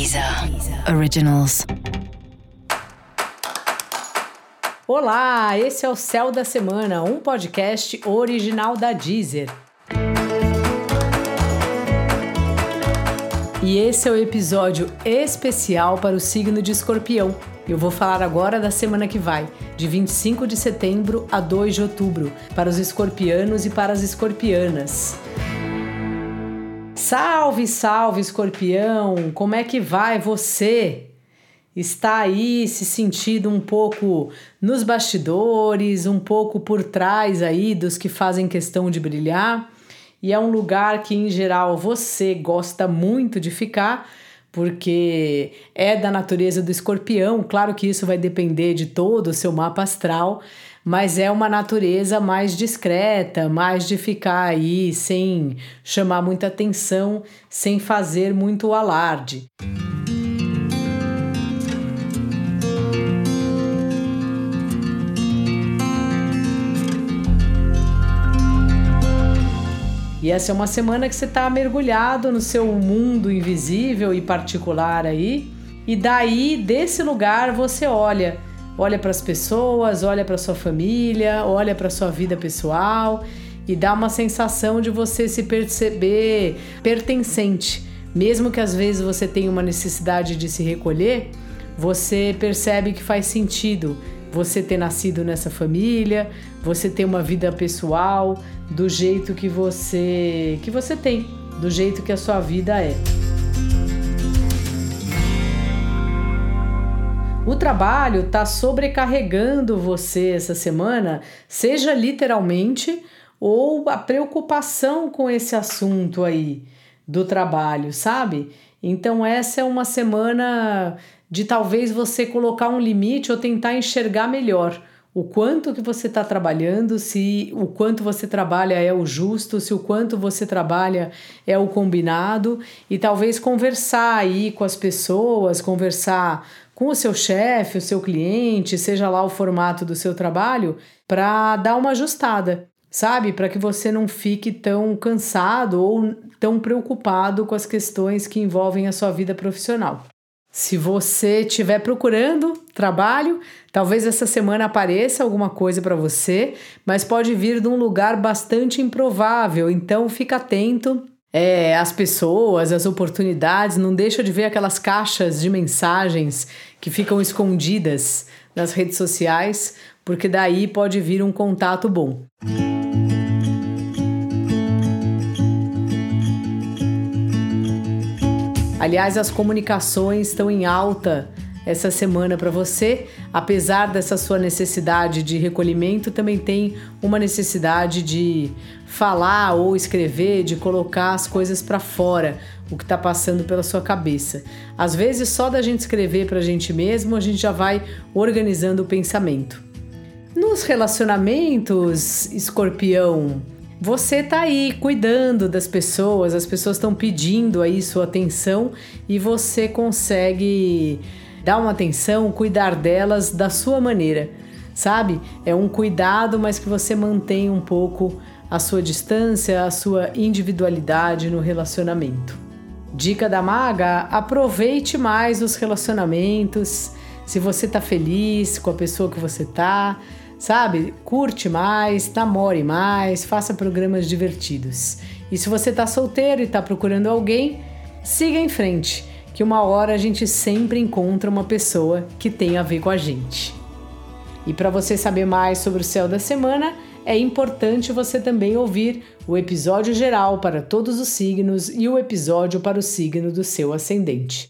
Deezer Originals. Olá, esse é o Céu da Semana, um podcast original da Deezer. E esse é o episódio especial para o signo de Escorpião. Eu vou falar agora da semana que vai, de 25 de setembro a 2 de outubro, para os escorpianos e para as escorpianas. Salve, salve, escorpião! Como é que vai você? Está aí se sentindo um pouco nos bastidores, um pouco por trás aí dos que fazem questão de brilhar, e é um lugar que em geral você gosta muito de ficar, porque é da natureza do escorpião. Claro que isso vai depender de todo o seu mapa astral, mas é uma natureza mais discreta, mais de ficar aí sem chamar muita atenção, sem fazer muito alarde. E essa é uma semana que você está mergulhado no seu mundo invisível e particular aí. E daí, desse lugar, você olha olha para as pessoas, olha para sua família, olha para sua vida pessoal e dá uma sensação de você se perceber pertencente. Mesmo que às vezes você tenha uma necessidade de se recolher, você percebe que faz sentido você ter nascido nessa família, você ter uma vida pessoal do jeito que você que você tem, do jeito que a sua vida é. O trabalho está sobrecarregando você essa semana, seja literalmente ou a preocupação com esse assunto aí do trabalho, sabe? Então essa é uma semana de talvez você colocar um limite ou tentar enxergar melhor o quanto que você está trabalhando, se o quanto você trabalha é o justo, se o quanto você trabalha é o combinado e talvez conversar aí com as pessoas, conversar com o seu chefe, o seu cliente, seja lá o formato do seu trabalho, para dar uma ajustada, sabe? Para que você não fique tão cansado ou tão preocupado com as questões que envolvem a sua vida profissional. Se você estiver procurando trabalho, talvez essa semana apareça alguma coisa para você, mas pode vir de um lugar bastante improvável, então fica atento é, as pessoas, as oportunidades, não deixa de ver aquelas caixas de mensagens que ficam escondidas nas redes sociais, porque daí pode vir um contato bom. Aliás, as comunicações estão em alta essa semana para você. Apesar dessa sua necessidade de recolhimento, também tem uma necessidade de falar ou escrever, de colocar as coisas para fora, o que está passando pela sua cabeça. Às vezes, só da gente escrever para a gente mesmo, a gente já vai organizando o pensamento. Nos relacionamentos, escorpião, você tá aí cuidando das pessoas, as pessoas estão pedindo aí sua atenção e você consegue dar uma atenção, cuidar delas da sua maneira, sabe? É um cuidado, mas que você mantém um pouco a sua distância, a sua individualidade no relacionamento. Dica da maga: aproveite mais os relacionamentos. Se você tá feliz com a pessoa que você tá, sabe? Curte mais, namore mais, faça programas divertidos. E se você tá solteiro e tá procurando alguém, siga em frente que uma hora a gente sempre encontra uma pessoa que tem a ver com a gente. E para você saber mais sobre o céu da semana, é importante você também ouvir o episódio geral para todos os signos e o episódio para o signo do seu ascendente.